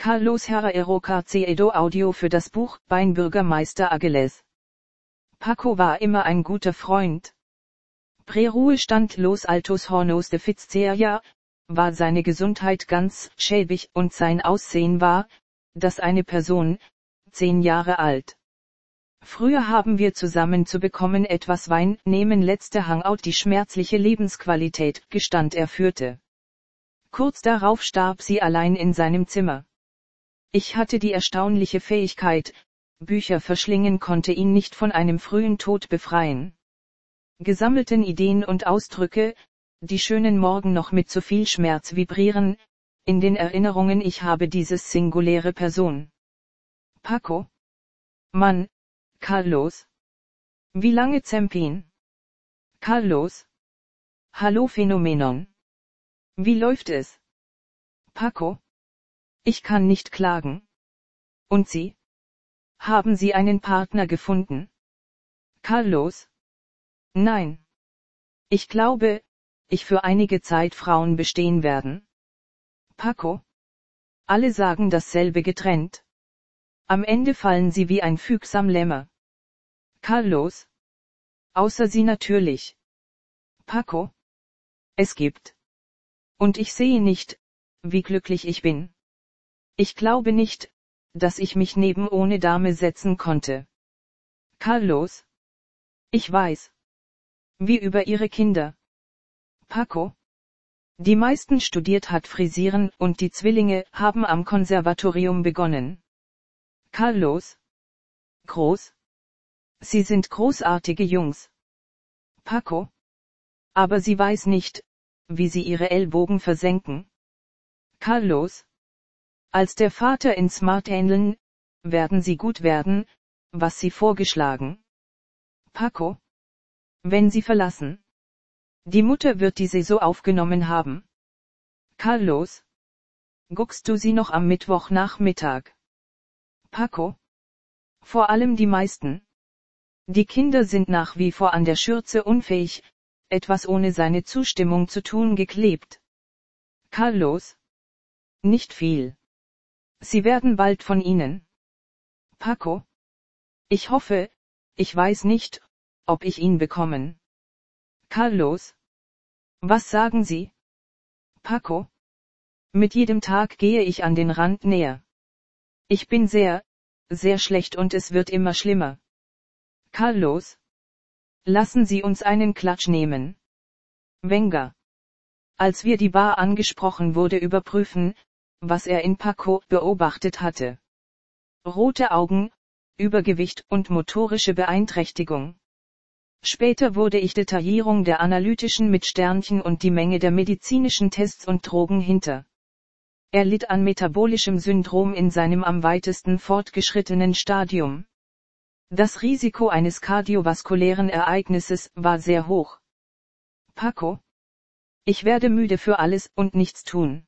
Carlos Herrero Carcedo Audio für das Buch Beinbürgermeister Ageles. Paco war immer ein guter Freund. Prä-Ruhestand Los Altos Hornos de Fitzgerald, war seine Gesundheit ganz schäbig und sein Aussehen war, dass eine Person, zehn Jahre alt. Früher haben wir zusammen zu bekommen etwas Wein nehmen letzte Hangout die schmerzliche Lebensqualität, gestand er führte. Kurz darauf starb sie allein in seinem Zimmer. Ich hatte die erstaunliche Fähigkeit, Bücher verschlingen konnte ihn nicht von einem frühen Tod befreien. Gesammelten Ideen und Ausdrücke, die schönen Morgen noch mit so viel Schmerz vibrieren, in den Erinnerungen ich habe dieses singuläre Person. Paco? Mann, Carlos? Wie lange Zempin? Carlos? Hallo Phänomenon. Wie läuft es? Paco? Ich kann nicht klagen. Und Sie? Haben Sie einen Partner gefunden? Carlos? Nein. Ich glaube, ich für einige Zeit Frauen bestehen werden. Paco? Alle sagen dasselbe getrennt. Am Ende fallen sie wie ein fügsam Lämmer. Carlos? Außer sie natürlich. Paco? Es gibt. Und ich sehe nicht, wie glücklich ich bin. Ich glaube nicht, dass ich mich neben ohne Dame setzen konnte. Carlos? Ich weiß. Wie über ihre Kinder. Paco? Die meisten studiert hat Frisieren und die Zwillinge haben am Konservatorium begonnen. Carlos? Groß? Sie sind großartige Jungs. Paco? Aber sie weiß nicht, wie sie ihre Ellbogen versenken. Carlos? Als der Vater in Smart ähneln, werden sie gut werden, was sie vorgeschlagen. Paco? Wenn sie verlassen. Die Mutter wird die Saison aufgenommen haben. Carlos? Guckst du sie noch am Mittwochnachmittag? Paco? Vor allem die meisten. Die Kinder sind nach wie vor an der Schürze unfähig, etwas ohne seine Zustimmung zu tun geklebt. Carlos? Nicht viel. Sie werden bald von Ihnen. Paco? Ich hoffe, ich weiß nicht, ob ich ihn bekommen. Carlos? Was sagen Sie? Paco? Mit jedem Tag gehe ich an den Rand näher. Ich bin sehr, sehr schlecht und es wird immer schlimmer. Carlos? Lassen Sie uns einen Klatsch nehmen. Wenger. Als wir die Bar angesprochen wurde überprüfen, was er in Paco beobachtet hatte. Rote Augen, Übergewicht und motorische Beeinträchtigung. Später wurde ich Detaillierung der analytischen mit Sternchen und die Menge der medizinischen Tests und Drogen hinter. Er litt an metabolischem Syndrom in seinem am weitesten fortgeschrittenen Stadium. Das Risiko eines kardiovaskulären Ereignisses war sehr hoch. Paco? Ich werde müde für alles und nichts tun.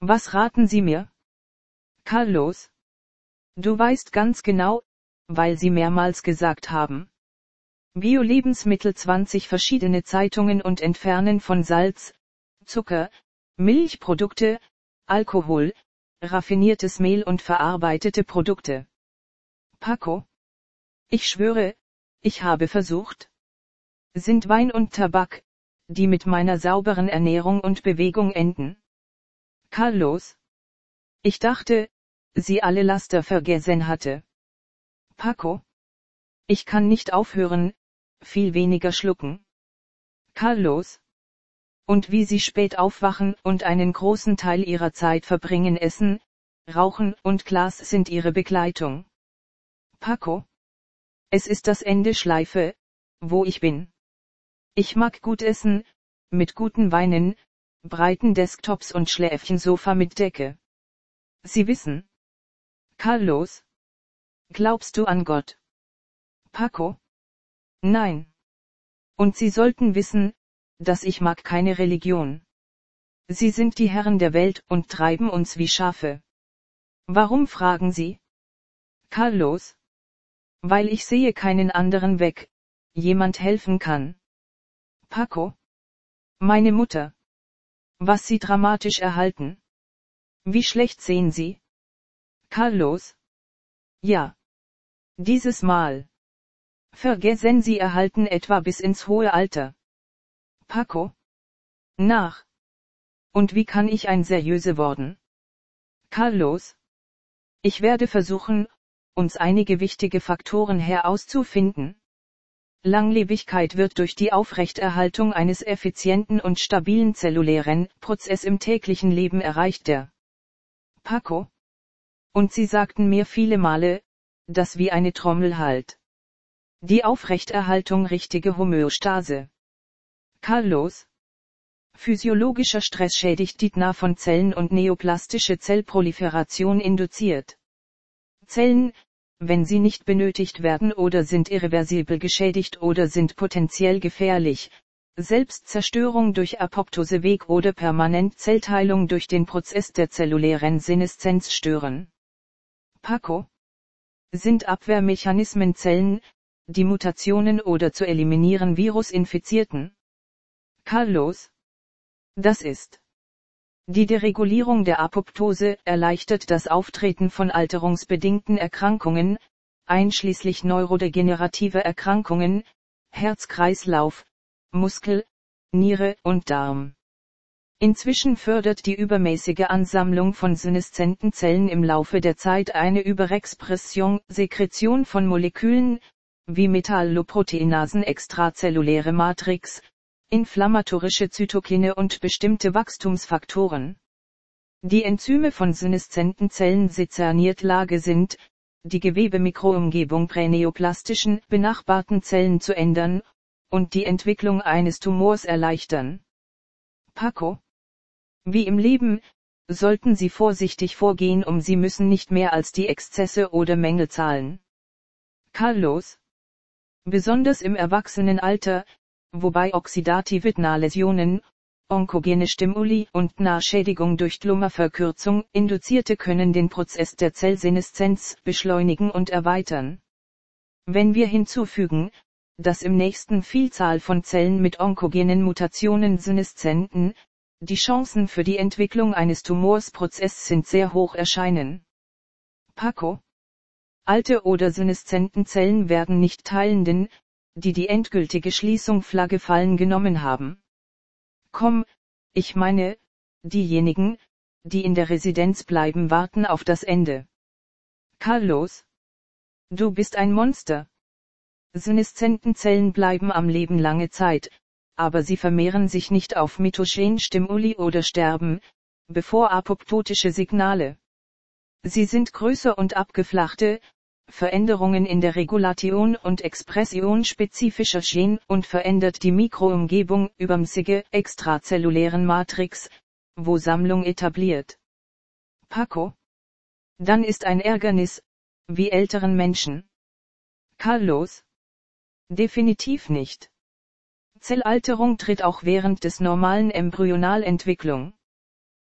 Was raten Sie mir? Carlos? Du weißt ganz genau, weil Sie mehrmals gesagt haben. Bio-Lebensmittel 20 verschiedene Zeitungen und Entfernen von Salz, Zucker, Milchprodukte, Alkohol, raffiniertes Mehl und verarbeitete Produkte. Paco? Ich schwöre, ich habe versucht. Sind Wein und Tabak, die mit meiner sauberen Ernährung und Bewegung enden. Carlos? Ich dachte, sie alle Laster vergessen hatte. Paco? Ich kann nicht aufhören, viel weniger schlucken. Carlos? Und wie sie spät aufwachen und einen großen Teil ihrer Zeit verbringen essen, Rauchen und Glas sind ihre Begleitung. Paco? Es ist das Ende Schleife, wo ich bin. Ich mag gut essen, mit guten Weinen, breiten Desktops und Schläfchensofa mit Decke. Sie wissen. Carlos? Glaubst du an Gott? Paco? Nein. Und Sie sollten wissen, dass ich mag keine Religion. Sie sind die Herren der Welt und treiben uns wie Schafe. Warum fragen Sie? Carlos? Weil ich sehe keinen anderen Weg, jemand helfen kann. Paco? Meine Mutter. Was Sie dramatisch erhalten. Wie schlecht sehen Sie? Carlos? Ja. Dieses Mal. Vergessen Sie erhalten etwa bis ins hohe Alter. Paco? Nach. Und wie kann ich ein seriöse worden? Carlos? Ich werde versuchen, uns einige wichtige Faktoren herauszufinden. Langlebigkeit wird durch die Aufrechterhaltung eines effizienten und stabilen zellulären Prozess im täglichen Leben erreicht der. Paco? Und Sie sagten mir viele Male, dass wie eine Trommel halt. Die Aufrechterhaltung richtige Homöostase. Carlos? Physiologischer Stress schädigt die DNA von Zellen und neoplastische Zellproliferation induziert. Zellen, wenn sie nicht benötigt werden oder sind irreversibel geschädigt oder sind potenziell gefährlich, Selbstzerstörung durch Apoptoseweg oder permanent Zellteilung durch den Prozess der zellulären Seneszenz stören. Paco sind Abwehrmechanismen Zellen, die Mutationen oder zu eliminieren Virusinfizierten. Carlos das ist die Deregulierung der Apoptose erleichtert das Auftreten von alterungsbedingten Erkrankungen, einschließlich neurodegenerative Erkrankungen, Herz-Kreislauf, Muskel, Niere und Darm. Inzwischen fördert die übermäßige Ansammlung von syneszenten Zellen im Laufe der Zeit eine Überexpression, Sekretion von Molekülen, wie Metalloproteinasen extrazelluläre Matrix, inflammatorische Zytokine und bestimmte Wachstumsfaktoren. Die Enzyme von syneszenten Zellen sezerniert Lage sind, die Gewebemikroumgebung präneoplastischen benachbarten Zellen zu ändern, und die Entwicklung eines Tumors erleichtern. Paco. Wie im Leben, sollten Sie vorsichtig vorgehen um Sie müssen nicht mehr als die Exzesse oder Mängel zahlen. Carlos. Besonders im Erwachsenenalter, wobei oxidative Läsionen, onkogene Stimuli und Nachschädigung durch Tumorverkürzung induzierte können den Prozess der Zellseneszenz beschleunigen und erweitern. Wenn wir hinzufügen, dass im nächsten Vielzahl von Zellen mit onkogenen Mutationen Seneszenten, die Chancen für die Entwicklung eines Tumorsprozesses sind sehr hoch erscheinen. Paco. Alte oder seneszenten Zellen werden nicht teilenden, die die endgültige Schließung Flagge fallen genommen haben. Komm, ich meine, diejenigen, die in der Residenz bleiben warten auf das Ende. Carlos? Du bist ein Monster. Seneszentenzellen bleiben am Leben lange Zeit, aber sie vermehren sich nicht auf Mitogen-Stimuli oder sterben, bevor apoptotische Signale. Sie sind größer und abgeflachte, Veränderungen in der Regulation und Expression spezifischer Gen und verändert die Mikroumgebung übermsige extrazellulären Matrix, wo Sammlung etabliert. Paco? Dann ist ein Ärgernis, wie älteren Menschen. Carlos? Definitiv nicht. Zellalterung tritt auch während des normalen Embryonalentwicklung.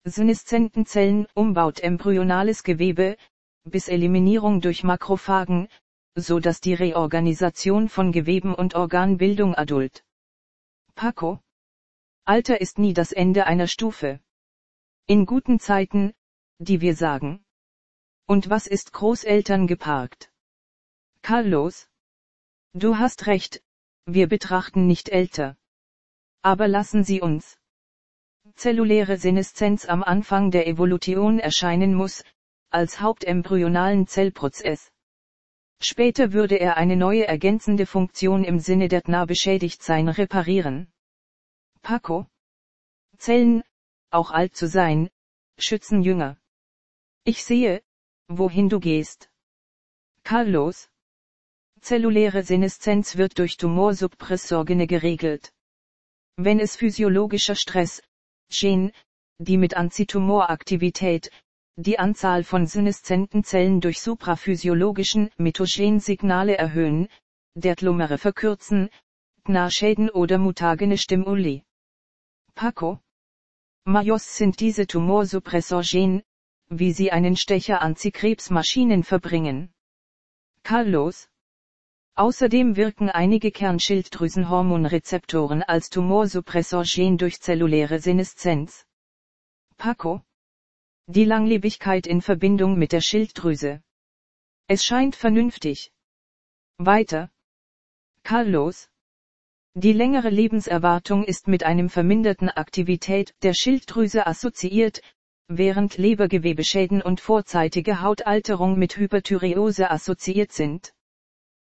Syneszentenzellen umbaut embryonales Gewebe, bis Eliminierung durch Makrophagen, so dass die Reorganisation von Geweben und Organbildung adult. Paco. Alter ist nie das Ende einer Stufe. In guten Zeiten, die wir sagen. Und was ist Großeltern geparkt? Carlos. Du hast recht, wir betrachten nicht älter. Aber lassen Sie uns. Zelluläre Seneszenz am Anfang der Evolution erscheinen muss, als hauptembryonalen Zellprozess. Später würde er eine neue ergänzende Funktion im Sinne der DNA beschädigt sein reparieren. Paco. Zellen, auch alt zu sein, schützen Jünger. Ich sehe, wohin du gehst. Carlos. Zelluläre Seneszenz wird durch Tumorsuppressorgene geregelt. Wenn es physiologischer Stress, Gen, die mit Antitumoraktivität, die Anzahl von syneszenten Zellen durch supraphysiologischen Mitogen-Signale erhöhen, der Tlomere verkürzen, Gnarschäden oder mutagene Stimuli. Paco. Majos sind diese Tumorsuppressorgen, wie sie einen Stecher Antikrebsmaschinen verbringen. Carlos. Außerdem wirken einige Kernschilddrüsenhormonrezeptoren als Tumorsuppressorgen durch zelluläre Seneszenz. Paco. Die Langlebigkeit in Verbindung mit der Schilddrüse. Es scheint vernünftig. Weiter. Carlos. Die längere Lebenserwartung ist mit einem verminderten Aktivität der Schilddrüse assoziiert, während Lebergewebeschäden und vorzeitige Hautalterung mit Hyperthyreose assoziiert sind.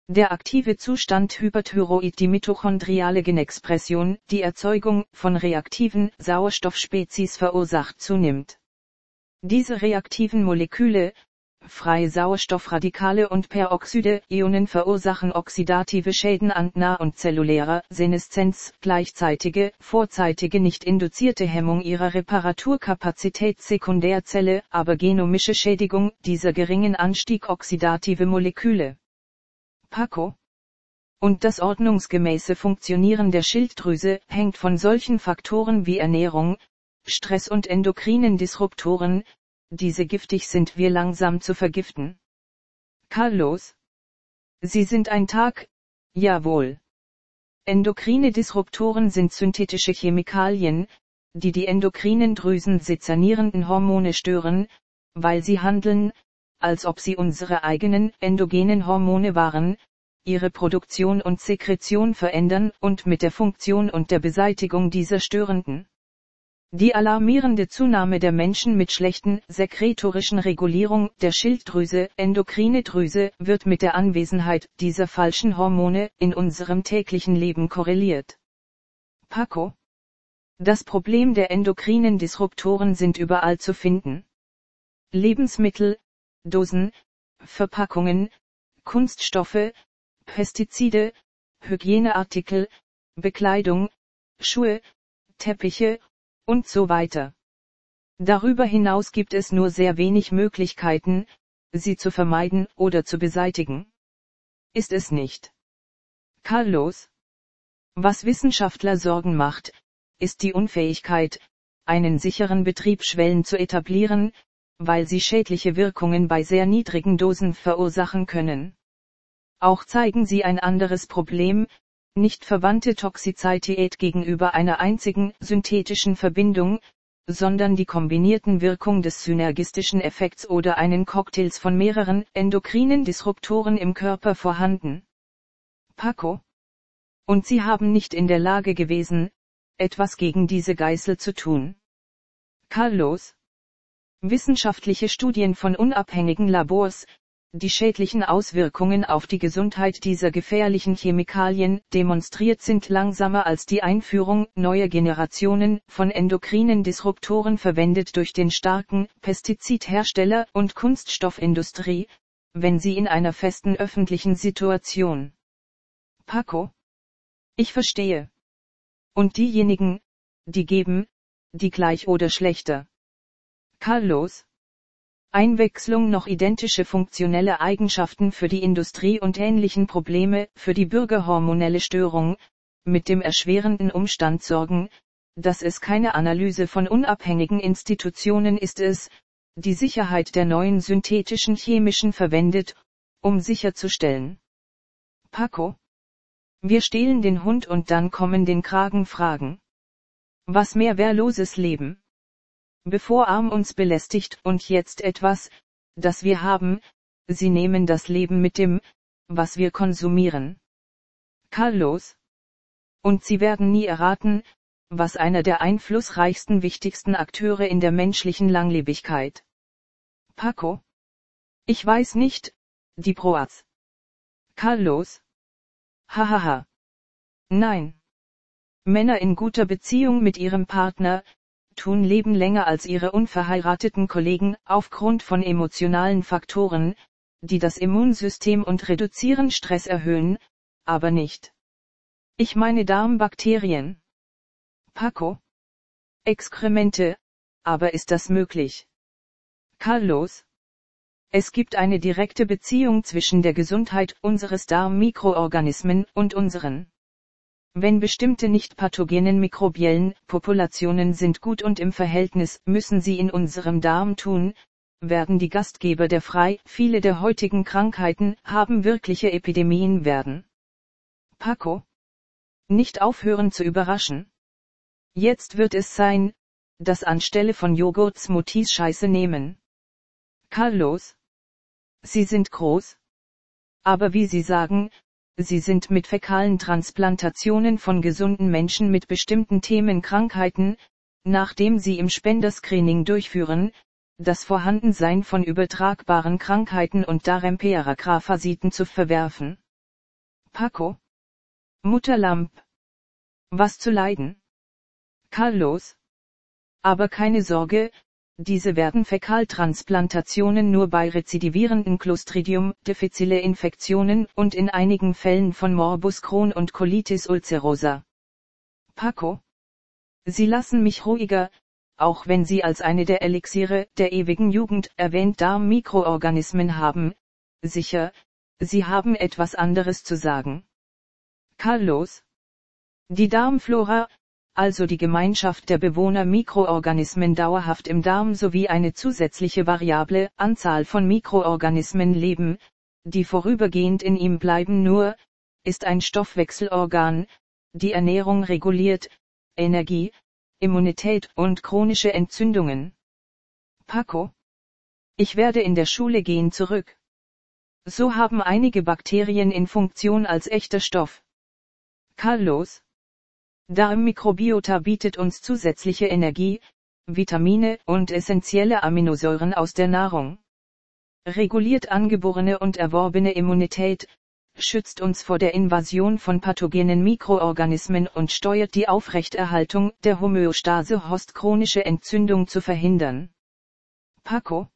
Der aktive Zustand Hyperthyroid die mitochondriale Genexpression, die Erzeugung von reaktiven Sauerstoffspezies verursacht zunimmt. Diese reaktiven Moleküle, freie Sauerstoffradikale und Peroxide Ionen verursachen oxidative Schäden an nah- und zellulärer Seneszenz, gleichzeitige, vorzeitige nicht induzierte Hemmung ihrer Reparaturkapazität Sekundärzelle, aber genomische Schädigung dieser geringen Anstieg oxidative Moleküle. Paco. Und das ordnungsgemäße Funktionieren der Schilddrüse hängt von solchen Faktoren wie Ernährung, Stress und endokrinen Disruptoren, diese giftig sind wir langsam zu vergiften. Carlos. Sie sind ein Tag, jawohl. Endokrine Disruptoren sind synthetische Chemikalien, die die endokrinen Drüsen sezernierenden Hormone stören, weil sie handeln, als ob sie unsere eigenen endogenen Hormone waren, ihre Produktion und Sekretion verändern und mit der Funktion und der Beseitigung dieser störenden. Die alarmierende Zunahme der Menschen mit schlechten sekretorischen Regulierung der Schilddrüse, endokrine Drüse, wird mit der Anwesenheit dieser falschen Hormone in unserem täglichen Leben korreliert. Paco. Das Problem der endokrinen Disruptoren sind überall zu finden. Lebensmittel, Dosen, Verpackungen, Kunststoffe, Pestizide, Hygieneartikel, Bekleidung, Schuhe, Teppiche, und so weiter. Darüber hinaus gibt es nur sehr wenig Möglichkeiten, sie zu vermeiden oder zu beseitigen. Ist es nicht. Carlos. Was Wissenschaftler Sorgen macht, ist die Unfähigkeit, einen sicheren Betriebsschwellen zu etablieren, weil sie schädliche Wirkungen bei sehr niedrigen Dosen verursachen können. Auch zeigen sie ein anderes Problem, nicht verwandte Toxizität gegenüber einer einzigen synthetischen Verbindung, sondern die kombinierten Wirkung des synergistischen Effekts oder einen Cocktails von mehreren endokrinen Disruptoren im Körper vorhanden. Paco. Und sie haben nicht in der Lage gewesen, etwas gegen diese Geißel zu tun. Carlos. Wissenschaftliche Studien von unabhängigen Labors, die schädlichen Auswirkungen auf die Gesundheit dieser gefährlichen Chemikalien demonstriert sind langsamer als die Einführung neuer Generationen von endokrinen Disruptoren verwendet durch den starken Pestizidhersteller und Kunststoffindustrie, wenn sie in einer festen öffentlichen Situation. Paco. Ich verstehe. Und diejenigen, die geben, die gleich oder schlechter. Carlos. Einwechslung noch identische funktionelle Eigenschaften für die Industrie und ähnlichen Probleme für die bürgerhormonelle Störung, mit dem erschwerenden Umstand sorgen, dass es keine Analyse von unabhängigen Institutionen ist es, die Sicherheit der neuen synthetischen chemischen verwendet, um sicherzustellen. Paco. Wir stehlen den Hund und dann kommen den Kragen Fragen. Was mehr wehrloses Leben? Bevor Arm uns belästigt und jetzt etwas, das wir haben, sie nehmen das Leben mit dem, was wir konsumieren. Carlos. Und sie werden nie erraten, was einer der einflussreichsten wichtigsten Akteure in der menschlichen Langlebigkeit. Paco. Ich weiß nicht, die Proaz. Carlos. Hahaha. Nein. Männer in guter Beziehung mit ihrem Partner, tun leben länger als ihre unverheirateten Kollegen, aufgrund von emotionalen Faktoren, die das Immunsystem und reduzieren Stress erhöhen, aber nicht. Ich meine Darmbakterien. Paco. Exkremente, aber ist das möglich? Carlos. Es gibt eine direkte Beziehung zwischen der Gesundheit unseres Darmmikroorganismen und unseren wenn bestimmte nicht pathogenen mikrobiellen Populationen sind gut und im Verhältnis müssen sie in unserem Darm tun, werden die Gastgeber der frei, viele der heutigen Krankheiten haben wirkliche Epidemien werden. Paco. Nicht aufhören zu überraschen. Jetzt wird es sein, das anstelle von Joghurt Smoothies Scheiße nehmen. Carlos. Sie sind groß. Aber wie Sie sagen, Sie sind mit fäkalen Transplantationen von gesunden Menschen mit bestimmten Themenkrankheiten, nachdem Sie im Spenderscreening durchführen, das Vorhandensein von übertragbaren Krankheiten und Daremperagraphasiten zu verwerfen. Paco. Mutterlamp. Was zu leiden? Carlos. Aber keine Sorge, diese werden Fäkaltransplantationen nur bei rezidivierenden Clostridium difficile Infektionen und in einigen Fällen von Morbus Crohn und Colitis ulcerosa. Paco. Sie lassen mich ruhiger, auch wenn Sie als eine der Elixiere der ewigen Jugend erwähnt Darmmikroorganismen haben, sicher, Sie haben etwas anderes zu sagen. Carlos. Die Darmflora, also die Gemeinschaft der Bewohner Mikroorganismen dauerhaft im Darm sowie eine zusätzliche variable Anzahl von Mikroorganismen leben, die vorübergehend in ihm bleiben nur, ist ein Stoffwechselorgan, die Ernährung reguliert, Energie, Immunität und chronische Entzündungen. Paco. Ich werde in der Schule gehen zurück. So haben einige Bakterien in Funktion als echter Stoff. Carlos. Darmmikrobiota bietet uns zusätzliche Energie, Vitamine und essentielle Aminosäuren aus der Nahrung. Reguliert angeborene und erworbene Immunität, schützt uns vor der Invasion von pathogenen Mikroorganismen und steuert die Aufrechterhaltung der Homöostase Host chronische Entzündung zu verhindern. Paco?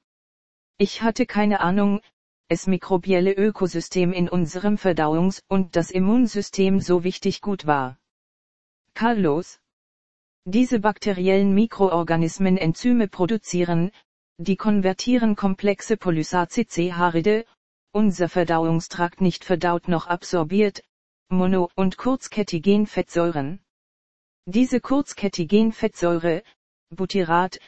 Ich hatte keine Ahnung, es mikrobielle Ökosystem in unserem Verdauungs- und das Immunsystem so wichtig gut war. Carlos. Diese bakteriellen Mikroorganismen Enzyme produzieren, die konvertieren komplexe Polysaccharide, unser Verdauungstrakt nicht verdaut noch absorbiert, Mono- und kurzkettigen Fettsäuren. Diese kurzkettigen Fettsäure, Butyrat,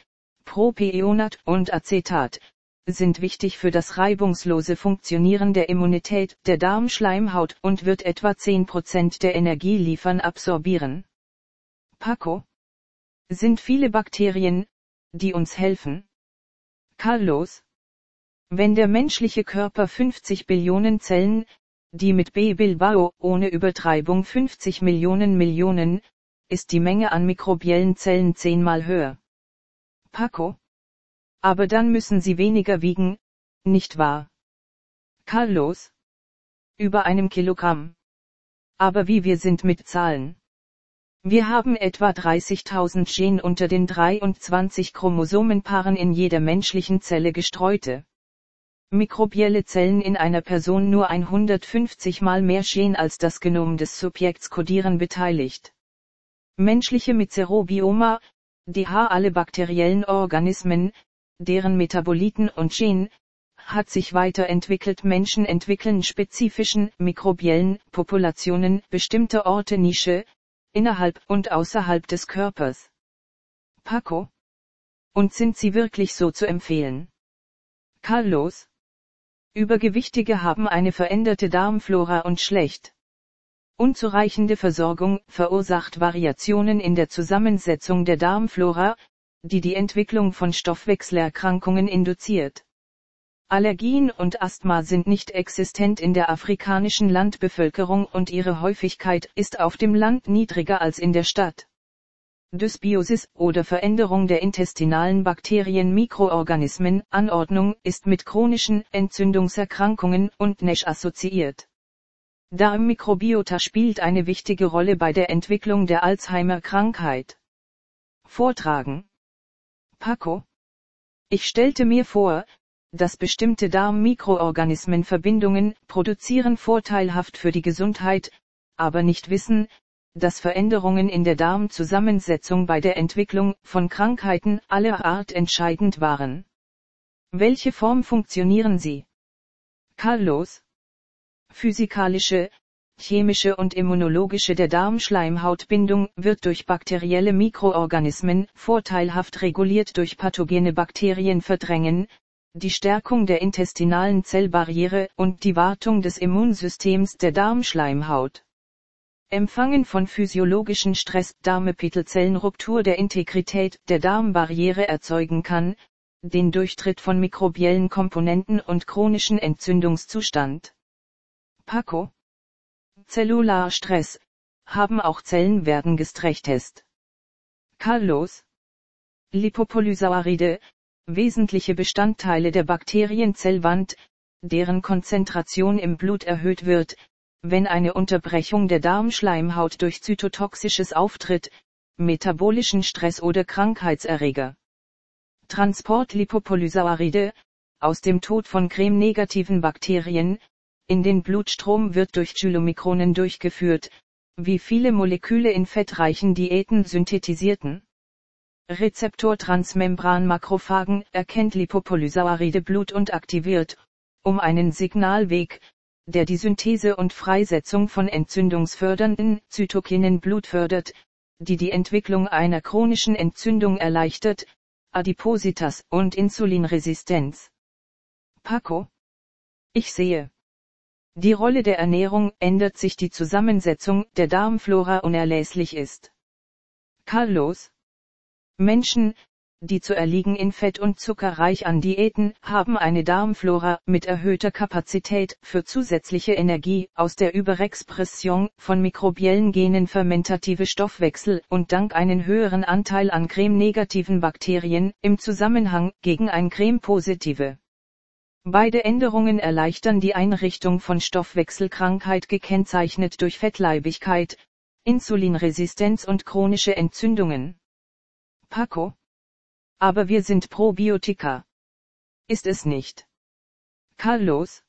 Propionat und Acetat, sind wichtig für das reibungslose Funktionieren der Immunität der Darmschleimhaut und wird etwa 10% der Energie liefern absorbieren. Paco? Sind viele Bakterien, die uns helfen? Carlos? Wenn der menschliche Körper 50 Billionen Zellen, die mit B Bilbao ohne Übertreibung 50 Millionen Millionen, ist die Menge an mikrobiellen Zellen zehnmal höher. Paco? Aber dann müssen sie weniger wiegen, nicht wahr? Carlos? Über einem Kilogramm. Aber wie wir sind mit Zahlen. Wir haben etwa 30.000 Gen unter den 23 Chromosomenpaaren in jeder menschlichen Zelle gestreute. Mikrobielle Zellen in einer Person nur 150 mal mehr Gen als das Genom des Subjekts kodieren beteiligt. Menschliche Mizerobioma, die H alle bakteriellen Organismen, deren Metaboliten und Gen, hat sich weiterentwickelt. Menschen entwickeln spezifischen mikrobiellen Populationen bestimmte Orte Nische, innerhalb und außerhalb des Körpers. Paco? Und sind sie wirklich so zu empfehlen? Carlos? Übergewichtige haben eine veränderte Darmflora und schlecht. Unzureichende Versorgung verursacht Variationen in der Zusammensetzung der Darmflora, die die Entwicklung von Stoffwechselerkrankungen induziert. Allergien und Asthma sind nicht existent in der afrikanischen Landbevölkerung und ihre Häufigkeit ist auf dem Land niedriger als in der Stadt. Dysbiosis oder Veränderung der intestinalen Bakterien Mikroorganismen Anordnung ist mit chronischen Entzündungserkrankungen und NASH assoziiert. Darmmikrobiota spielt eine wichtige Rolle bei der Entwicklung der Alzheimer-Krankheit. Vortragen. Paco. Ich stellte mir vor, dass bestimmte Darmmikroorganismen Verbindungen produzieren vorteilhaft für die Gesundheit, aber nicht wissen, dass Veränderungen in der Darmzusammensetzung bei der Entwicklung von Krankheiten aller Art entscheidend waren. Welche Form funktionieren sie? Carlos. Physikalische, chemische und immunologische der Darmschleimhautbindung wird durch bakterielle Mikroorganismen vorteilhaft reguliert durch pathogene Bakterien verdrängen, die Stärkung der intestinalen Zellbarriere und die Wartung des Immunsystems der Darmschleimhaut. Empfangen von physiologischen Stress, Darmepithelzellenruptur der Integrität der Darmbarriere erzeugen kann, den Durchtritt von mikrobiellen Komponenten und chronischen Entzündungszustand. Paco. Zellularstress, haben auch Zellen werden gestresst. Carlos. Lipopolysaccharide, wesentliche Bestandteile der Bakterienzellwand, deren Konzentration im Blut erhöht wird, wenn eine Unterbrechung der Darmschleimhaut durch zytotoxisches auftritt, metabolischen Stress oder Krankheitserreger. Transport Lipopolysaccharide, aus dem Tod von cremnegativen Bakterien, in den Blutstrom wird durch Chylomikronen durchgeführt, wie viele Moleküle in fettreichen Diäten synthetisierten. Rezeptor Transmembran-Makrophagen erkennt Lipopolysaccharide Blut und aktiviert, um einen Signalweg, der die Synthese und Freisetzung von entzündungsfördernden Zytokinen Blut fördert, die die Entwicklung einer chronischen Entzündung erleichtert, Adipositas und Insulinresistenz. Paco. Ich sehe. Die Rolle der Ernährung ändert sich die Zusammensetzung der Darmflora unerlässlich ist. Carlos. Menschen, die zu erliegen in Fett und Zucker reich an Diäten, haben eine Darmflora mit erhöhter Kapazität für zusätzliche Energie aus der Überexpression von mikrobiellen Genen fermentative Stoffwechsel und dank einen höheren Anteil an cremnegativen Bakterien im Zusammenhang gegen ein Creme-positive. Beide Änderungen erleichtern die Einrichtung von Stoffwechselkrankheit gekennzeichnet durch Fettleibigkeit, Insulinresistenz und chronische Entzündungen. Paco aber wir sind Probiotika. Ist es nicht? Carlos?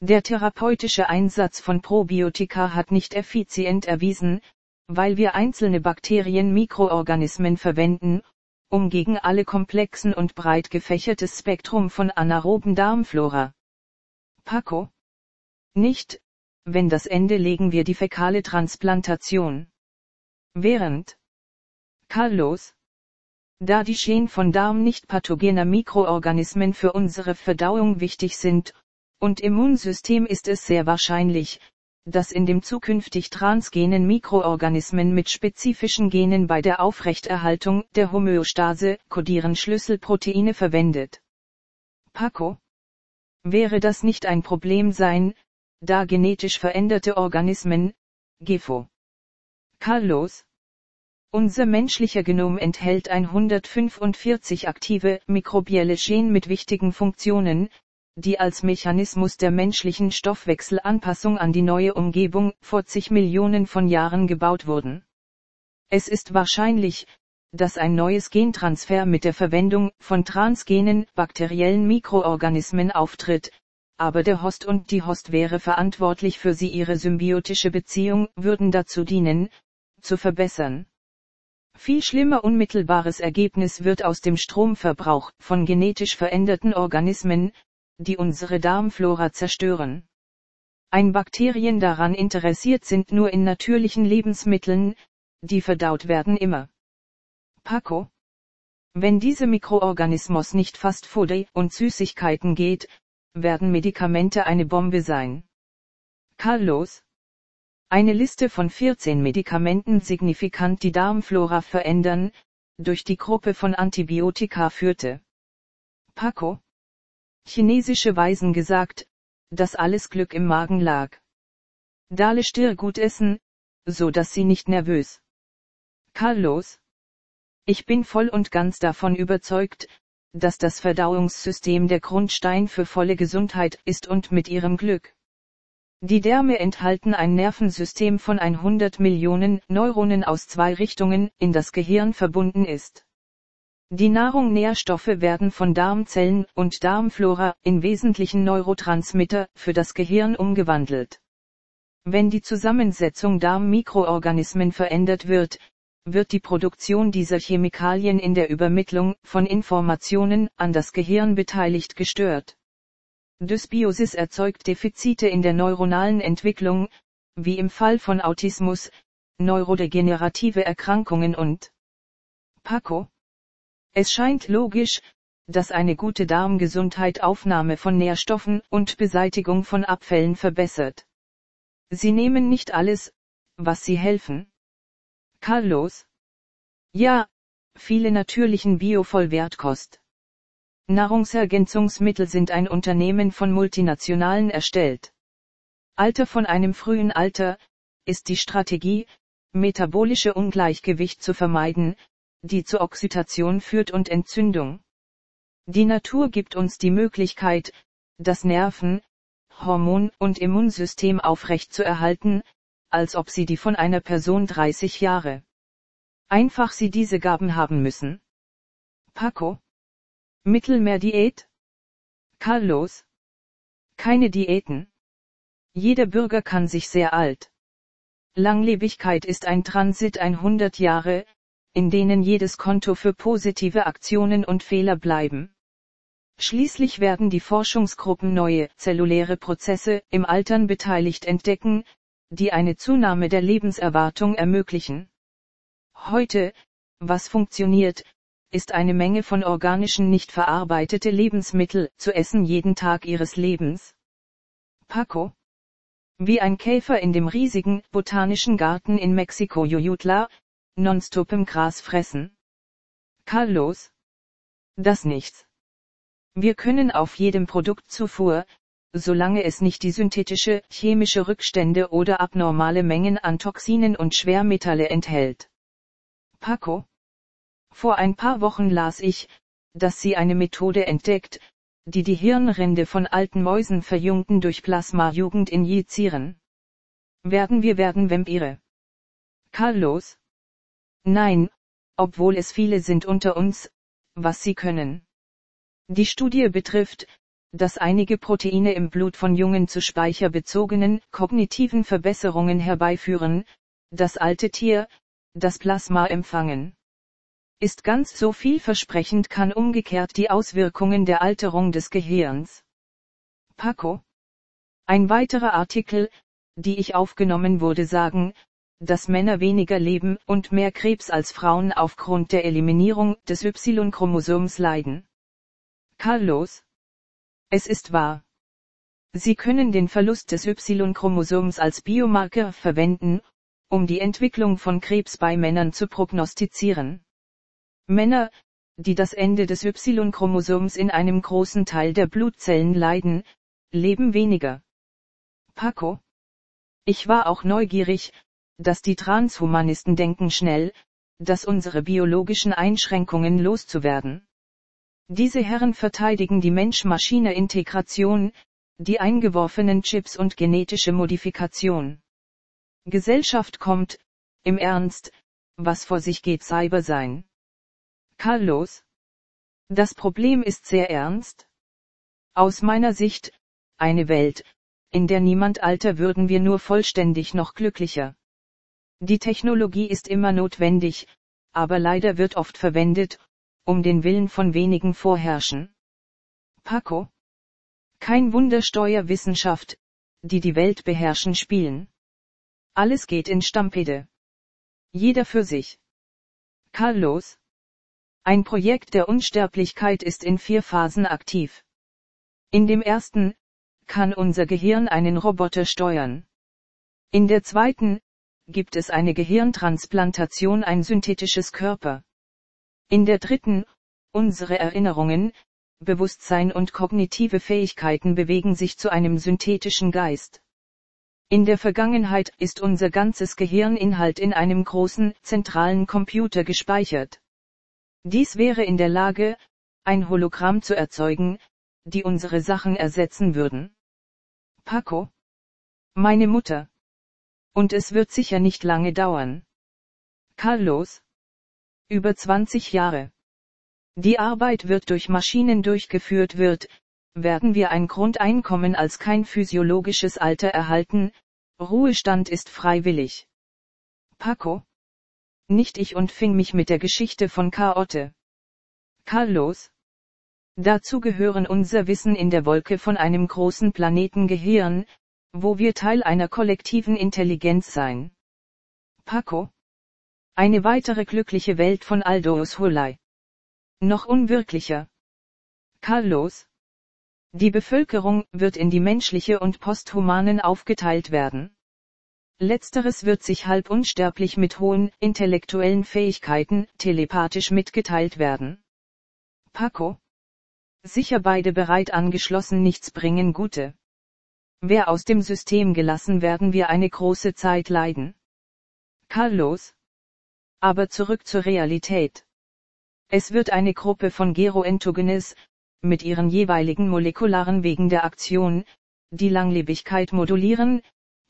Der therapeutische Einsatz von Probiotika hat nicht effizient erwiesen, weil wir einzelne Bakterien Mikroorganismen verwenden, um gegen alle komplexen und breit gefächertes Spektrum von anaeroben Darmflora. Paco? Nicht, wenn das Ende legen wir die fäkale Transplantation. Während Carlos, da die Schäden von Darm nicht pathogener Mikroorganismen für unsere Verdauung wichtig sind, und Immunsystem ist es sehr wahrscheinlich, dass in dem zukünftig transgenen Mikroorganismen mit spezifischen Genen bei der Aufrechterhaltung der Homöostase kodieren Schlüsselproteine verwendet. Paco? Wäre das nicht ein Problem sein, da genetisch veränderte Organismen, GEFO. Carlos? Unser menschlicher Genom enthält 145 aktive mikrobielle Gene mit wichtigen Funktionen, die als Mechanismus der menschlichen Stoffwechselanpassung an die neue Umgebung vor zig Millionen von Jahren gebaut wurden. Es ist wahrscheinlich, dass ein neues Gentransfer mit der Verwendung von transgenen bakteriellen Mikroorganismen auftritt, aber der Host und die Host wäre verantwortlich für sie ihre symbiotische Beziehung würden dazu dienen, zu verbessern. Viel schlimmer unmittelbares Ergebnis wird aus dem Stromverbrauch von genetisch veränderten Organismen, die unsere Darmflora zerstören. Ein Bakterien daran interessiert sind nur in natürlichen Lebensmitteln, die verdaut werden immer. Paco. Wenn diese Mikroorganismus nicht Fast Food und Süßigkeiten geht, werden Medikamente eine Bombe sein. Carlos eine Liste von 14 Medikamenten signifikant die Darmflora verändern, durch die Gruppe von Antibiotika führte. Paco. Chinesische Weisen gesagt, dass alles Glück im Magen lag. Dale Stirr gut essen, so dass sie nicht nervös. Carlos. Ich bin voll und ganz davon überzeugt, dass das Verdauungssystem der Grundstein für volle Gesundheit ist und mit ihrem Glück. Die Därme enthalten ein Nervensystem von 100 Millionen Neuronen aus zwei Richtungen in das Gehirn verbunden ist. Die Nahrung Nährstoffe werden von Darmzellen und Darmflora in wesentlichen Neurotransmitter für das Gehirn umgewandelt. Wenn die Zusammensetzung Darmmikroorganismen verändert wird, wird die Produktion dieser Chemikalien in der Übermittlung von Informationen an das Gehirn beteiligt gestört. Dysbiosis erzeugt Defizite in der neuronalen Entwicklung, wie im Fall von Autismus, neurodegenerative Erkrankungen und Paco. Es scheint logisch, dass eine gute Darmgesundheit Aufnahme von Nährstoffen und Beseitigung von Abfällen verbessert. Sie nehmen nicht alles, was sie helfen? Carlos? Ja, viele natürlichen Bio-Vollwertkost. Nahrungsergänzungsmittel sind ein Unternehmen von Multinationalen erstellt. Alter von einem frühen Alter, ist die Strategie, metabolische Ungleichgewicht zu vermeiden, die zu Oxidation führt und Entzündung. Die Natur gibt uns die Möglichkeit, das Nerven, Hormon- und Immunsystem aufrecht zu erhalten, als ob sie die von einer Person 30 Jahre. Einfach sie diese Gaben haben müssen. Paco, Mittelmeerdiät? Carlos? Keine Diäten. Jeder Bürger kann sich sehr alt. Langlebigkeit ist ein Transit 100 Jahre, in denen jedes Konto für positive Aktionen und Fehler bleiben. Schließlich werden die Forschungsgruppen neue zelluläre Prozesse im Altern beteiligt entdecken, die eine Zunahme der Lebenserwartung ermöglichen. Heute, was funktioniert, ist eine Menge von organischen nicht verarbeitete Lebensmittel zu essen jeden Tag ihres Lebens. Paco. Wie ein Käfer in dem riesigen botanischen Garten in Mexiko Jujutla, nonstop im Gras fressen. Carlos. Das nichts. Wir können auf jedem Produktzufuhr, solange es nicht die synthetische, chemische Rückstände oder abnormale Mengen an Toxinen und Schwermetalle enthält. Paco. Vor ein paar Wochen las ich, dass sie eine Methode entdeckt, die die Hirnrinde von alten Mäusen verjungten durch Plasma-Jugend injizieren. Werden wir werden Vampire. Carlos? Nein, obwohl es viele sind unter uns, was sie können. Die Studie betrifft, dass einige Proteine im Blut von Jungen zu speicherbezogenen kognitiven Verbesserungen herbeiführen, das alte Tier, das Plasma empfangen ist ganz so vielversprechend kann umgekehrt die Auswirkungen der Alterung des Gehirns. Paco. Ein weiterer Artikel, die ich aufgenommen wurde sagen, dass Männer weniger leben und mehr Krebs als Frauen aufgrund der Eliminierung des Y-Chromosoms leiden. Carlos. Es ist wahr. Sie können den Verlust des Y-Chromosoms als Biomarker verwenden, um die Entwicklung von Krebs bei Männern zu prognostizieren. Männer, die das Ende des Y-Chromosoms in einem großen Teil der Blutzellen leiden, leben weniger. Paco. Ich war auch neugierig, dass die Transhumanisten denken schnell, dass unsere biologischen Einschränkungen loszuwerden. Diese Herren verteidigen die Mensch-Maschine-Integration, die eingeworfenen Chips und genetische Modifikation. Gesellschaft kommt, im Ernst, was vor sich geht Cyber sein. Carlos? Das Problem ist sehr ernst. Aus meiner Sicht, eine Welt, in der niemand alter würden wir nur vollständig noch glücklicher. Die Technologie ist immer notwendig, aber leider wird oft verwendet, um den Willen von wenigen vorherrschen. Paco? Kein Wunder Steuerwissenschaft, die die Welt beherrschen spielen. Alles geht in Stampede. Jeder für sich. Carlos? Ein Projekt der Unsterblichkeit ist in vier Phasen aktiv. In dem ersten, kann unser Gehirn einen Roboter steuern. In der zweiten, gibt es eine Gehirntransplantation ein synthetisches Körper. In der dritten, unsere Erinnerungen, Bewusstsein und kognitive Fähigkeiten bewegen sich zu einem synthetischen Geist. In der Vergangenheit ist unser ganzes Gehirninhalt in einem großen, zentralen Computer gespeichert. Dies wäre in der Lage, ein Hologramm zu erzeugen, die unsere Sachen ersetzen würden. Paco? Meine Mutter. Und es wird sicher nicht lange dauern. Carlos? Über 20 Jahre. Die Arbeit wird durch Maschinen durchgeführt wird, werden wir ein Grundeinkommen als kein physiologisches Alter erhalten, Ruhestand ist freiwillig. Paco? Nicht ich und fing mich mit der Geschichte von Chaote. Carlos? Dazu gehören unser Wissen in der Wolke von einem großen Planeten Gehirn, wo wir Teil einer kollektiven Intelligenz sein. Paco? Eine weitere glückliche Welt von Aldous Huxley. Noch unwirklicher. Carlos? Die Bevölkerung wird in die menschliche und posthumanen aufgeteilt werden. Letzteres wird sich halb unsterblich mit hohen, intellektuellen Fähigkeiten, telepathisch mitgeteilt werden. Paco. Sicher beide bereit angeschlossen nichts bringen Gute. Wer aus dem System gelassen werden wir eine große Zeit leiden. Carlos. Aber zurück zur Realität. Es wird eine Gruppe von Geroentogenes, mit ihren jeweiligen molekularen Wegen der Aktion, die Langlebigkeit modulieren,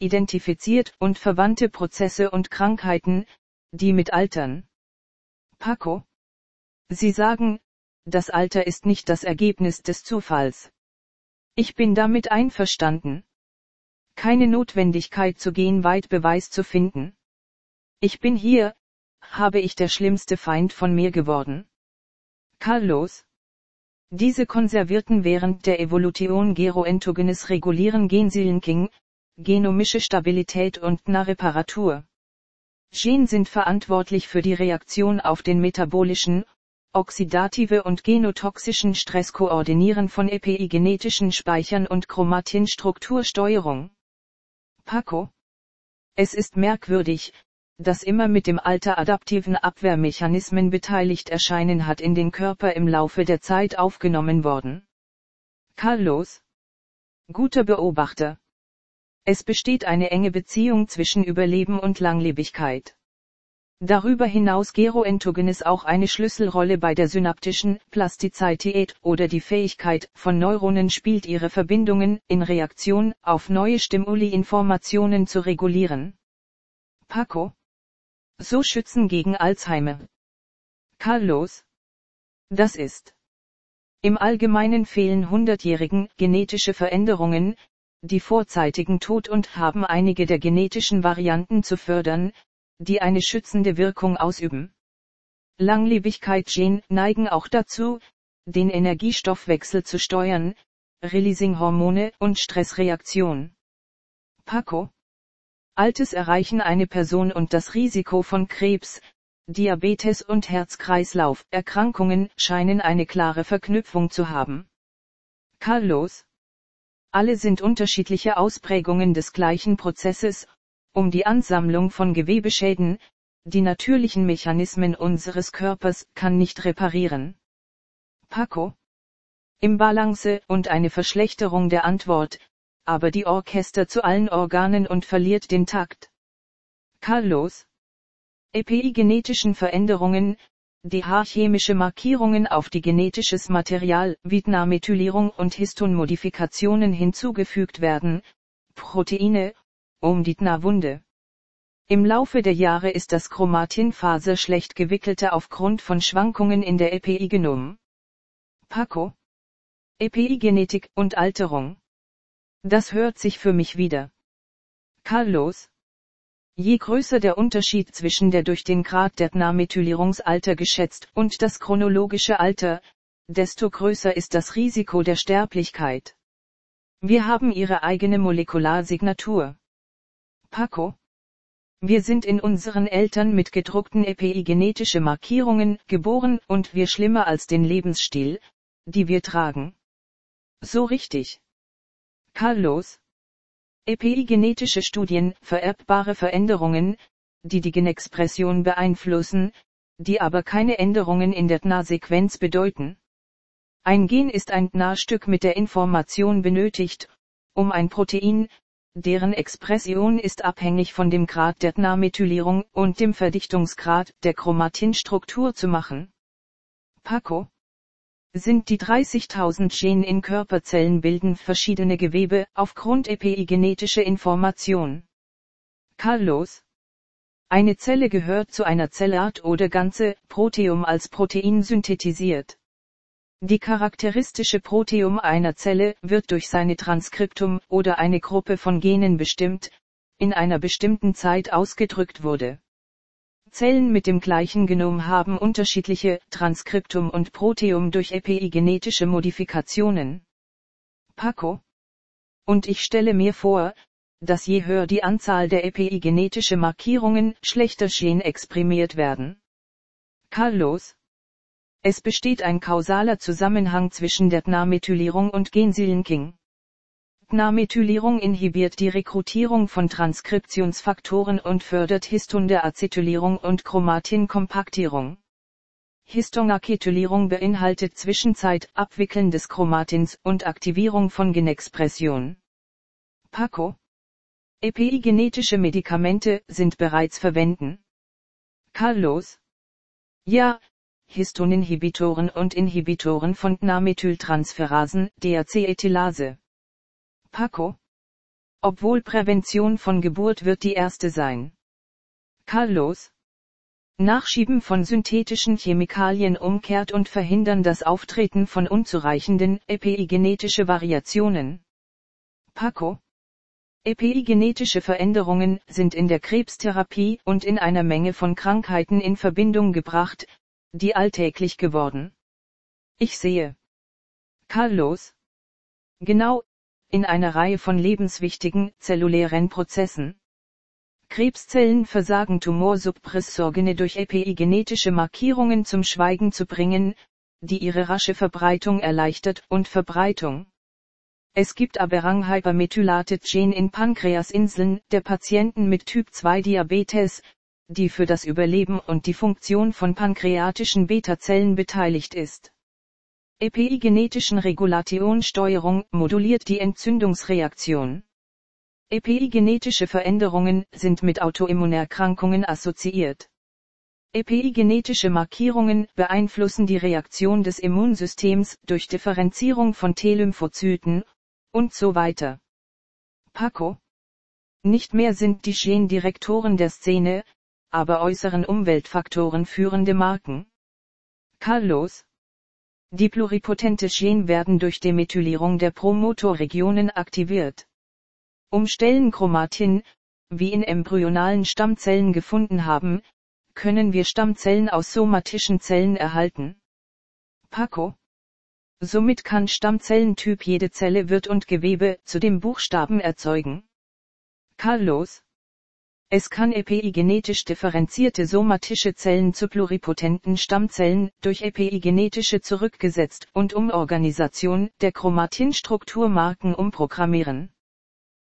identifiziert und verwandte Prozesse und Krankheiten, die mit Altern. Paco. Sie sagen, das Alter ist nicht das Ergebnis des Zufalls. Ich bin damit einverstanden. Keine Notwendigkeit zu gehen weit Beweis zu finden. Ich bin hier, habe ich der schlimmste Feind von mir geworden. Carlos. Diese konservierten während der Evolution Geroentogenes regulieren Gensealenking, genomische Stabilität und Na-Reparatur. Gen sind verantwortlich für die Reaktion auf den metabolischen, oxidative und genotoxischen Stress koordinieren von epigenetischen Speichern und Chromatinstruktursteuerung. Paco. Es ist merkwürdig, dass immer mit dem Alter adaptiven Abwehrmechanismen beteiligt erscheinen hat in den Körper im Laufe der Zeit aufgenommen worden. Carlos. Guter Beobachter. Es besteht eine enge Beziehung zwischen Überleben und Langlebigkeit. Darüber hinaus Geroentogenes auch eine Schlüsselrolle bei der synaptischen Plastizität oder die Fähigkeit von Neuronen spielt ihre Verbindungen in Reaktion auf neue Stimuli Informationen zu regulieren. Paco. So schützen gegen Alzheimer. Carlos. Das ist. Im Allgemeinen fehlen hundertjährigen genetische Veränderungen, die vorzeitigen Tod und haben einige der genetischen Varianten zu fördern, die eine schützende Wirkung ausüben. Langlebigkeit-Gen neigen auch dazu, den Energiestoffwechsel zu steuern, Releasing-Hormone und Stressreaktion. Paco. Altes erreichen eine Person und das Risiko von Krebs, Diabetes und Herz-Kreislauf-Erkrankungen scheinen eine klare Verknüpfung zu haben. Carlos. Alle sind unterschiedliche Ausprägungen des gleichen Prozesses, um die Ansammlung von Gewebeschäden, die natürlichen Mechanismen unseres Körpers kann nicht reparieren. Paco. Imbalance und eine Verschlechterung der Antwort, aber die Orchester zu allen Organen und verliert den Takt. Carlos. Epigenetischen Veränderungen, die chemische Markierungen auf die genetisches Material, Vitnamethylierung und Histonmodifikationen hinzugefügt werden, Proteine, um die Tna-Wunde. Im Laufe der Jahre ist das Chromatinfaser schlecht gewickelte aufgrund von Schwankungen in der Epigenom. Paco. Epigenetik und Alterung. Das hört sich für mich wieder. Carlos. Je größer der Unterschied zwischen der durch den Grad der Tna-Methylierungsalter geschätzt und das chronologische Alter, desto größer ist das Risiko der Sterblichkeit. Wir haben ihre eigene Molekularsignatur. Paco? Wir sind in unseren Eltern mit gedruckten epigenetische Markierungen geboren und wir schlimmer als den Lebensstil, die wir tragen. So richtig. Carlos? Epigenetische Studien, vererbbare Veränderungen, die die Genexpression beeinflussen, die aber keine Änderungen in der DNA-Sequenz bedeuten. Ein Gen ist ein DNA-Stück mit der Information benötigt, um ein Protein, deren Expression ist abhängig von dem Grad der DNA-Methylierung und dem Verdichtungsgrad der Chromatinstruktur zu machen. Paco sind die 30.000 Gene in Körperzellen bilden verschiedene Gewebe aufgrund epigenetischer Information. Carlos eine Zelle gehört zu einer Zellart oder ganze Proteum als Protein synthetisiert. Die charakteristische Proteom einer Zelle wird durch seine Transkriptum oder eine Gruppe von Genen bestimmt, in einer bestimmten Zeit ausgedrückt wurde. Zellen mit dem gleichen Genom haben unterschiedliche Transkriptum und Proteom durch epigenetische Modifikationen. Paco. Und ich stelle mir vor, dass je höher die Anzahl der epigenetische Markierungen, schlechter Gen exprimiert werden. Carlos. Es besteht ein kausaler Zusammenhang zwischen der DNA-Methylierung und Gensealenking. Pnametylierung inhibiert die Rekrutierung von Transkriptionsfaktoren und fördert Histondeacetylierung und Chromatinkompaktierung. Histonacetylierung beinhaltet Zwischenzeit Abwickeln des Chromatins und Aktivierung von Genexpression. PACO Epigenetische Medikamente sind bereits verwenden. Carlos Ja, Histoninhibitoren und Inhibitoren von Namethyltransferasen, DAC-Ethylase. PACO Obwohl Prävention von Geburt wird die erste sein. Carlos Nachschieben von synthetischen Chemikalien umkehrt und verhindern das Auftreten von unzureichenden epigenetische Variationen. PACO Epigenetische Veränderungen sind in der Krebstherapie und in einer Menge von Krankheiten in Verbindung gebracht, die alltäglich geworden. Ich sehe. Carlos. Genau, in einer Reihe von lebenswichtigen zellulären Prozessen. Krebszellen versagen Tumorsuppressorgene durch epigenetische Markierungen zum Schweigen zu bringen, die ihre rasche Verbreitung erleichtert und Verbreitung. Es gibt Aberrang-Hypermethylated-Gen in Pankreasinseln der Patienten mit Typ-2-Diabetes, die für das Überleben und die Funktion von pankreatischen Beta-Zellen beteiligt ist. Epigenetischen Regulationsteuerung moduliert die Entzündungsreaktion. Epigenetische Veränderungen sind mit Autoimmunerkrankungen assoziiert. Epigenetische Markierungen beeinflussen die Reaktion des Immunsystems durch Differenzierung von T-Lymphozyten und so weiter. Paco. Nicht mehr sind die Gendirektoren der Szene, aber äußeren Umweltfaktoren führende Marken. Carlos. Die pluripotente Gen werden durch Demethylierung der Promotorregionen aktiviert. Um Stellenchromatin, wie in embryonalen Stammzellen gefunden haben, können wir Stammzellen aus somatischen Zellen erhalten. Paco. Somit kann Stammzellentyp jede Zelle wird und Gewebe zu dem Buchstaben erzeugen. Carlos. Es kann epigenetisch differenzierte somatische Zellen zu pluripotenten Stammzellen durch epigenetische zurückgesetzt und Umorganisation der Chromatinstrukturmarken umprogrammieren.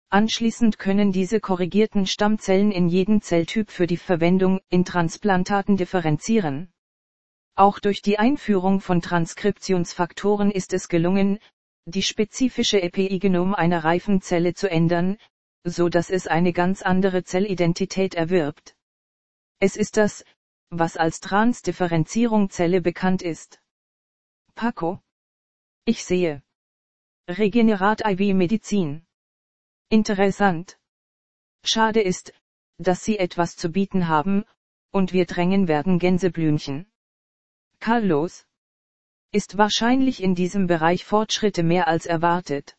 Anschließend können diese korrigierten Stammzellen in jeden Zelltyp für die Verwendung in Transplantaten differenzieren. Auch durch die Einführung von Transkriptionsfaktoren ist es gelungen, die spezifische Epigenom einer reifen Zelle zu ändern, so dass es eine ganz andere Zellidentität erwirbt. Es ist das, was als Transdifferenzierung Zelle bekannt ist. Paco? Ich sehe. Regenerat IV Medizin. Interessant. Schade ist, dass Sie etwas zu bieten haben, und wir drängen werden Gänseblümchen. Carlos. Ist wahrscheinlich in diesem Bereich Fortschritte mehr als erwartet.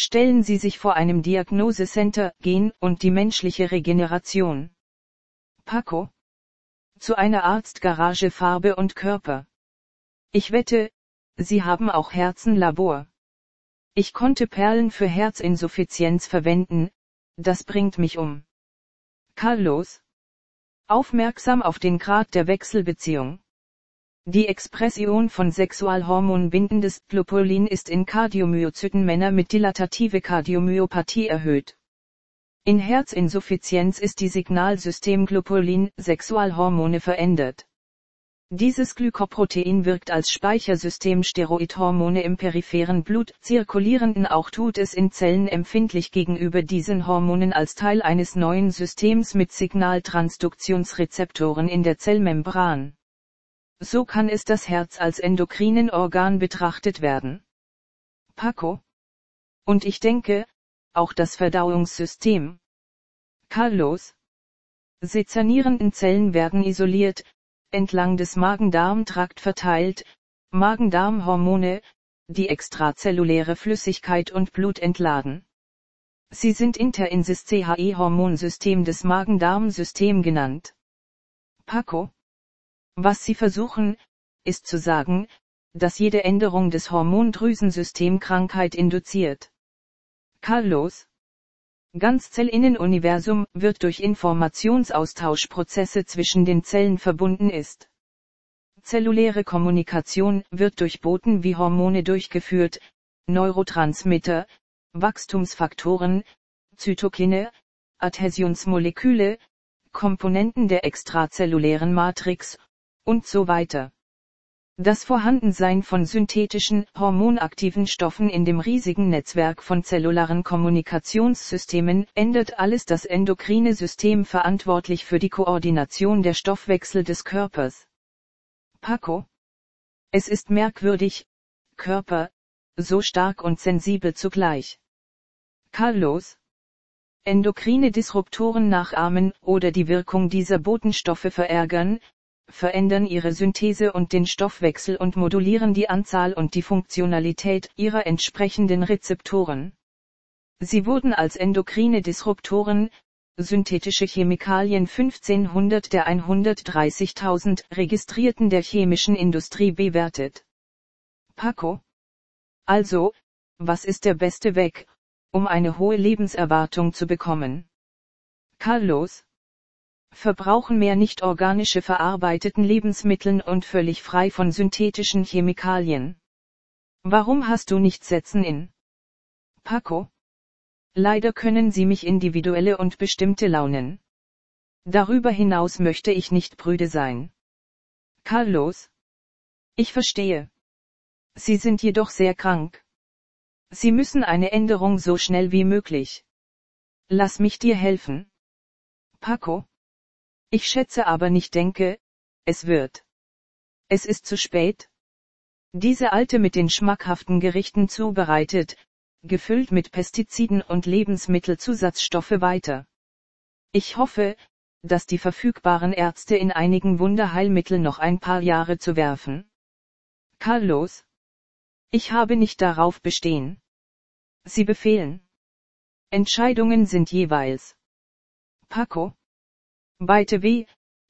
Stellen Sie sich vor einem Diagnosecenter gehen und die menschliche Regeneration. Paco. Zu einer Arztgarage Farbe und Körper. Ich wette, Sie haben auch Herzenlabor. Ich konnte Perlen für Herzinsuffizienz verwenden, das bringt mich um. Carlos. Aufmerksam auf den Grad der Wechselbeziehung. Die Expression von Sexualhormon bindendes Globulin ist in Kardiomyozyten Männer mit dilatative Kardiomyopathie erhöht. In Herzinsuffizienz ist die Signalsystem Globulin Sexualhormone verändert. Dieses Glykoprotein wirkt als Speichersystem Steroidhormone im peripheren Blut zirkulierenden auch tut es in Zellen empfindlich gegenüber diesen Hormonen als Teil eines neuen Systems mit Signaltransduktionsrezeptoren in der Zellmembran. So kann es das Herz als endokrinen Organ betrachtet werden. Paco. Und ich denke, auch das Verdauungssystem. Carlos. Sezernierenden Zellen werden isoliert, entlang des Magen-Darm-Trakt verteilt, Magen-Darm-Hormone, die extrazelluläre Flüssigkeit und Blut entladen. Sie sind interinsis CHE-Hormonsystem des Magen-Darm-System genannt. Paco. Was sie versuchen, ist zu sagen, dass jede Änderung des Hormondrüsensystem Krankheit induziert. Carlos. Ganzzellinnenuniversum wird durch Informationsaustauschprozesse zwischen den Zellen verbunden ist. Zelluläre Kommunikation wird durch Boten wie Hormone durchgeführt, Neurotransmitter, Wachstumsfaktoren, Zytokine, Adhäsionsmoleküle, Komponenten der extrazellulären Matrix, und so weiter. Das Vorhandensein von synthetischen, hormonaktiven Stoffen in dem riesigen Netzwerk von zellularen Kommunikationssystemen ändert alles das endokrine System verantwortlich für die Koordination der Stoffwechsel des Körpers. Paco. Es ist merkwürdig, Körper, so stark und sensibel zugleich. Carlos. Endokrine Disruptoren nachahmen oder die Wirkung dieser Botenstoffe verärgern, verändern ihre Synthese und den Stoffwechsel und modulieren die Anzahl und die Funktionalität ihrer entsprechenden Rezeptoren. Sie wurden als endokrine Disruptoren, synthetische Chemikalien 1500 der 130.000 registrierten der chemischen Industrie bewertet. Paco. Also, was ist der beste Weg, um eine hohe Lebenserwartung zu bekommen? Carlos verbrauchen mehr nicht organische verarbeiteten Lebensmitteln und völlig frei von synthetischen Chemikalien. Warum hast du nicht Sätzen in? Paco? Leider können sie mich individuelle und bestimmte Launen. Darüber hinaus möchte ich nicht prüde sein. Carlos? Ich verstehe. Sie sind jedoch sehr krank. Sie müssen eine Änderung so schnell wie möglich. Lass mich dir helfen. Paco? Ich schätze aber nicht denke, es wird. Es ist zu spät. Diese alte mit den schmackhaften Gerichten zubereitet, gefüllt mit Pestiziden und Lebensmittelzusatzstoffe weiter. Ich hoffe, dass die verfügbaren Ärzte in einigen Wunderheilmittel noch ein paar Jahre zu werfen. Carlos? Ich habe nicht darauf bestehen. Sie befehlen. Entscheidungen sind jeweils. Paco? Bei TV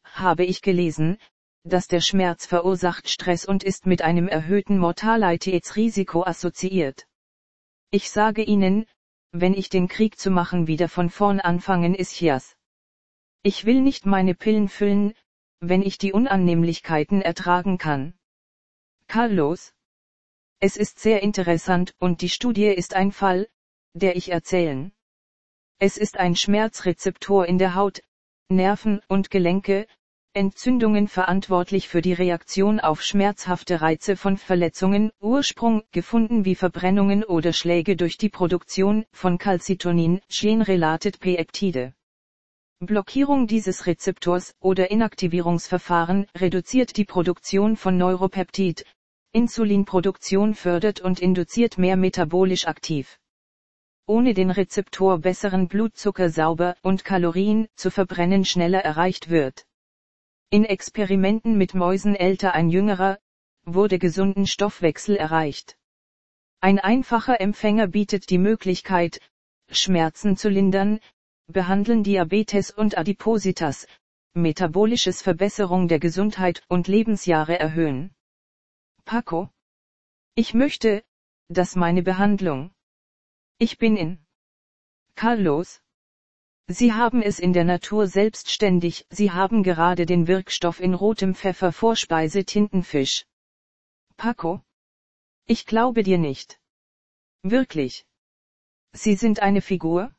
habe ich gelesen, dass der Schmerz verursacht Stress und ist mit einem erhöhten Mortalitätsrisiko assoziiert. Ich sage Ihnen, wenn ich den Krieg zu machen wieder von vorn anfangen ist jas. Ich will nicht meine Pillen füllen, wenn ich die Unannehmlichkeiten ertragen kann. Carlos. Es ist sehr interessant und die Studie ist ein Fall, der ich erzählen. Es ist ein Schmerzrezeptor in der Haut, Nerven und Gelenke, Entzündungen verantwortlich für die Reaktion auf schmerzhafte Reize von Verletzungen, Ursprung gefunden wie Verbrennungen oder Schläge durch die Produktion von Calcitonin, Gene-related Peptide. Blockierung dieses Rezeptors oder Inaktivierungsverfahren reduziert die Produktion von Neuropeptid, Insulinproduktion fördert und induziert mehr metabolisch aktiv ohne den Rezeptor besseren Blutzucker sauber und Kalorien zu verbrennen schneller erreicht wird. In Experimenten mit Mäusen älter ein jüngerer, wurde gesunden Stoffwechsel erreicht. Ein einfacher Empfänger bietet die Möglichkeit, Schmerzen zu lindern, behandeln Diabetes und Adipositas, metabolisches Verbesserung der Gesundheit und Lebensjahre erhöhen. Paco? Ich möchte, dass meine Behandlung ich bin in. Carlos. Sie haben es in der Natur selbstständig, Sie haben gerade den Wirkstoff in rotem Pfeffer Vorspeise Tintenfisch. Paco? Ich glaube dir nicht. Wirklich. Sie sind eine Figur?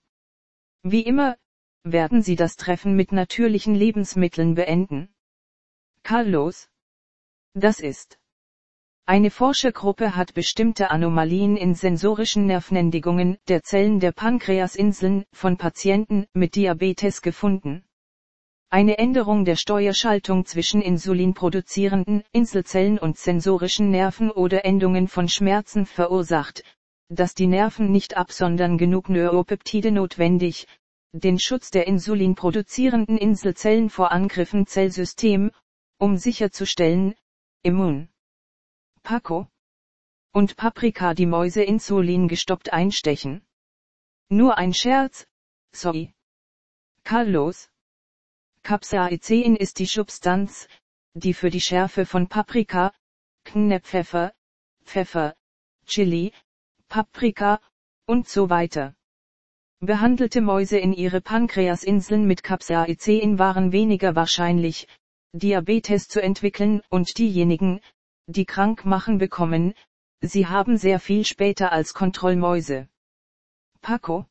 Wie immer, werden Sie das Treffen mit natürlichen Lebensmitteln beenden. Carlos? Das ist. Eine Forschergruppe hat bestimmte Anomalien in sensorischen Nervenendigungen der Zellen der Pankreasinseln von Patienten mit Diabetes gefunden. Eine Änderung der Steuerschaltung zwischen insulinproduzierenden Inselzellen und sensorischen Nerven oder Endungen von Schmerzen verursacht, dass die Nerven nicht absondern genug Neuropeptide notwendig, den Schutz der insulinproduzierenden Inselzellen vor Angriffen Zellsystem, um sicherzustellen, immun. Paco und Paprika die Mäuse Insulin gestoppt einstechen. Nur ein Scherz, sorry. Carlos. Capsaicin ist die Substanz, die für die Schärfe von Paprika, Knepfeffer, Pfeffer, Chili, Paprika und so weiter. Behandelte Mäuse in ihre Pankreasinseln mit Capsaicin waren weniger wahrscheinlich, Diabetes zu entwickeln und diejenigen, die krank machen bekommen, sie haben sehr viel später als Kontrollmäuse. Paco.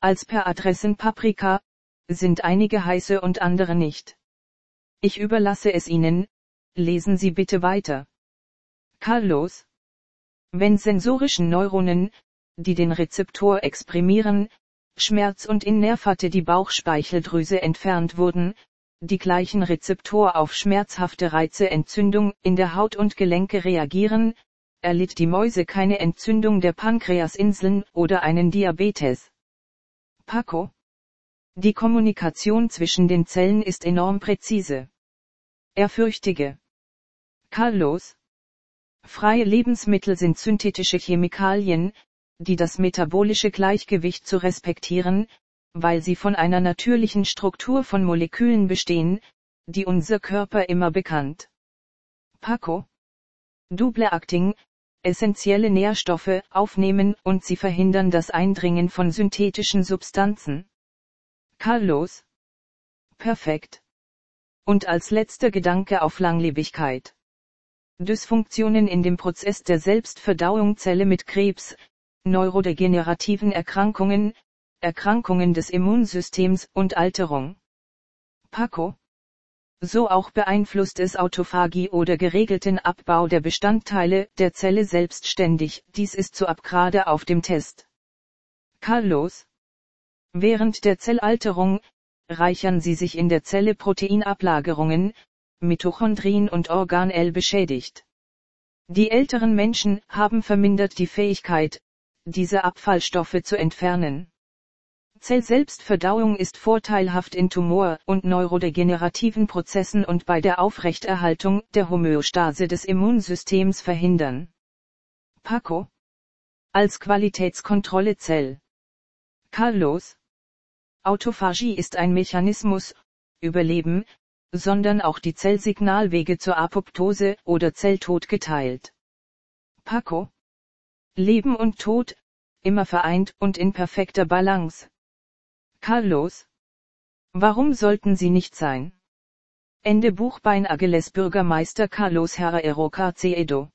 Als per Adressen Paprika, sind einige heiße und andere nicht. Ich überlasse es Ihnen, lesen Sie bitte weiter. Carlos. Wenn sensorischen Neuronen, die den Rezeptor exprimieren, Schmerz und in Nervate die Bauchspeicheldrüse entfernt wurden, die gleichen Rezeptor auf schmerzhafte Reize Entzündung in der Haut und Gelenke reagieren, erlitt die Mäuse keine Entzündung der Pankreasinseln oder einen Diabetes. Paco. Die Kommunikation zwischen den Zellen ist enorm präzise. Erfürchtige. Carlos. Freie Lebensmittel sind synthetische Chemikalien, die das metabolische Gleichgewicht zu respektieren, weil sie von einer natürlichen Struktur von Molekülen bestehen, die unser Körper immer bekannt. Paco. Double Acting, essentielle Nährstoffe aufnehmen und sie verhindern das Eindringen von synthetischen Substanzen. Carlos. Perfekt. Und als letzter Gedanke auf Langlebigkeit. Dysfunktionen in dem Prozess der Selbstverdauung Zelle mit Krebs, neurodegenerativen Erkrankungen, Erkrankungen des Immunsystems und Alterung. Paco. So auch beeinflusst es Autophagie oder geregelten Abbau der Bestandteile der Zelle selbstständig, dies ist zu abgrade auf dem Test. Carlos. Während der Zellalterung, reichern sie sich in der Zelle Proteinablagerungen, Mitochondrien und Organell beschädigt. Die älteren Menschen haben vermindert die Fähigkeit, diese Abfallstoffe zu entfernen. Zellselbstverdauung ist vorteilhaft in Tumor- und neurodegenerativen Prozessen und bei der Aufrechterhaltung der Homöostase des Immunsystems verhindern. Paco. Als Qualitätskontrolle Zell. Carlos. Autophagie ist ein Mechanismus, Überleben, sondern auch die Zellsignalwege zur Apoptose oder Zelltod geteilt. Paco. Leben und Tod, immer vereint und in perfekter Balance. Carlos. Warum sollten sie nicht sein? Ende Buchbein Ageles Bürgermeister Carlos Herrero Carceedo